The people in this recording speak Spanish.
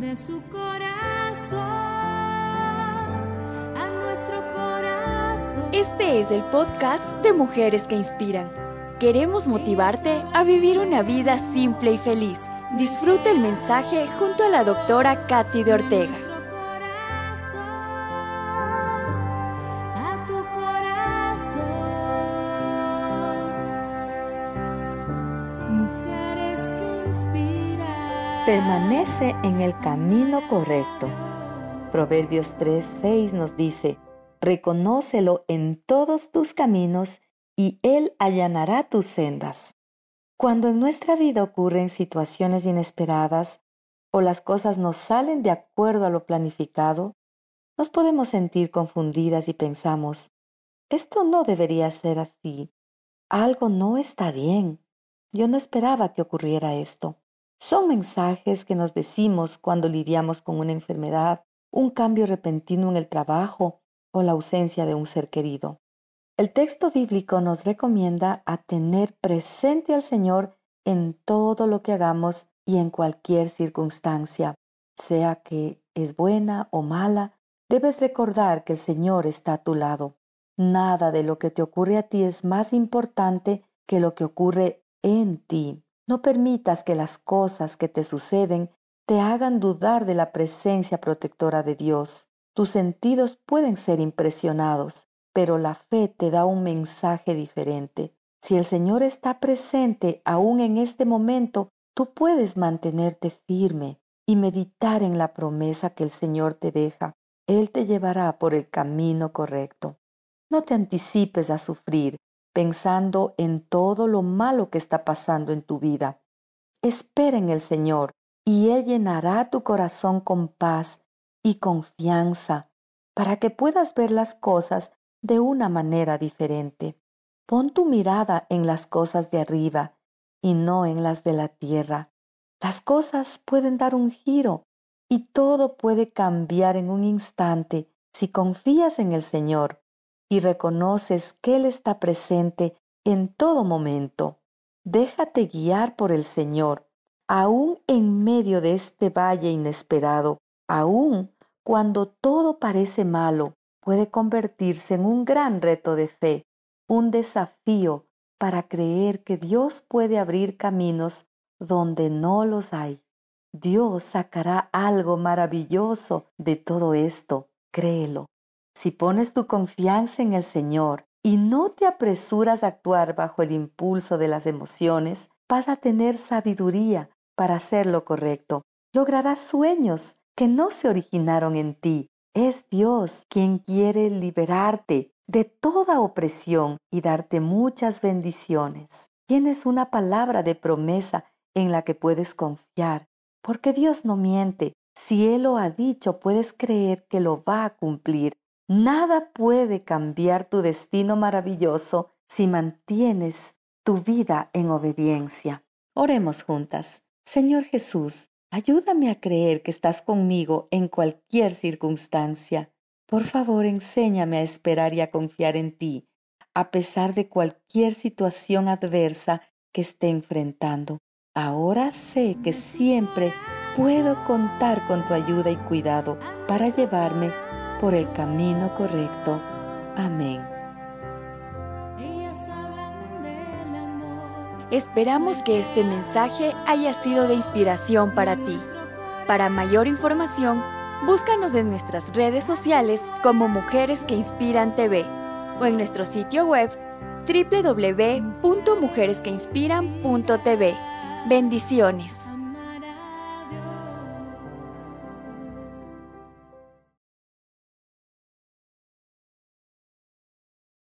de su corazón a nuestro corazón. Este es el podcast de Mujeres que Inspiran. Queremos motivarte a vivir una vida simple y feliz. Disfruta el mensaje junto a la doctora Katy de Ortega. Permanece en el camino correcto. Proverbios 3:6 nos dice, Reconócelo en todos tus caminos y Él allanará tus sendas. Cuando en nuestra vida ocurren situaciones inesperadas o las cosas no salen de acuerdo a lo planificado, nos podemos sentir confundidas y pensamos, esto no debería ser así, algo no está bien, yo no esperaba que ocurriera esto. Son mensajes que nos decimos cuando lidiamos con una enfermedad, un cambio repentino en el trabajo o la ausencia de un ser querido. El texto bíblico nos recomienda a tener presente al Señor en todo lo que hagamos y en cualquier circunstancia, sea que es buena o mala, debes recordar que el Señor está a tu lado. Nada de lo que te ocurre a ti es más importante que lo que ocurre en ti. No permitas que las cosas que te suceden te hagan dudar de la presencia protectora de Dios. Tus sentidos pueden ser impresionados, pero la fe te da un mensaje diferente. Si el Señor está presente aún en este momento, tú puedes mantenerte firme y meditar en la promesa que el Señor te deja. Él te llevará por el camino correcto. No te anticipes a sufrir pensando en todo lo malo que está pasando en tu vida. Espera en el Señor y Él llenará tu corazón con paz y confianza para que puedas ver las cosas de una manera diferente. Pon tu mirada en las cosas de arriba y no en las de la tierra. Las cosas pueden dar un giro y todo puede cambiar en un instante si confías en el Señor y reconoces que Él está presente en todo momento. Déjate guiar por el Señor, aún en medio de este valle inesperado, aún cuando todo parece malo, puede convertirse en un gran reto de fe, un desafío para creer que Dios puede abrir caminos donde no los hay. Dios sacará algo maravilloso de todo esto, créelo. Si pones tu confianza en el Señor y no te apresuras a actuar bajo el impulso de las emociones, vas a tener sabiduría para hacer lo correcto. Lograrás sueños que no se originaron en ti, es Dios quien quiere liberarte de toda opresión y darte muchas bendiciones. Tienes una palabra de promesa en la que puedes confiar, porque Dios no miente. Si Él lo ha dicho, puedes creer que lo va a cumplir. Nada puede cambiar tu destino maravilloso si mantienes tu vida en obediencia. Oremos juntas. Señor Jesús, Ayúdame a creer que estás conmigo en cualquier circunstancia. Por favor, enséñame a esperar y a confiar en ti, a pesar de cualquier situación adversa que esté enfrentando. Ahora sé que siempre puedo contar con tu ayuda y cuidado para llevarme por el camino correcto. Amén. Esperamos que este mensaje haya sido de inspiración para ti. Para mayor información, búscanos en nuestras redes sociales como Mujeres que Inspiran TV o en nuestro sitio web www.mujeresqueinspiran.tv. Bendiciones.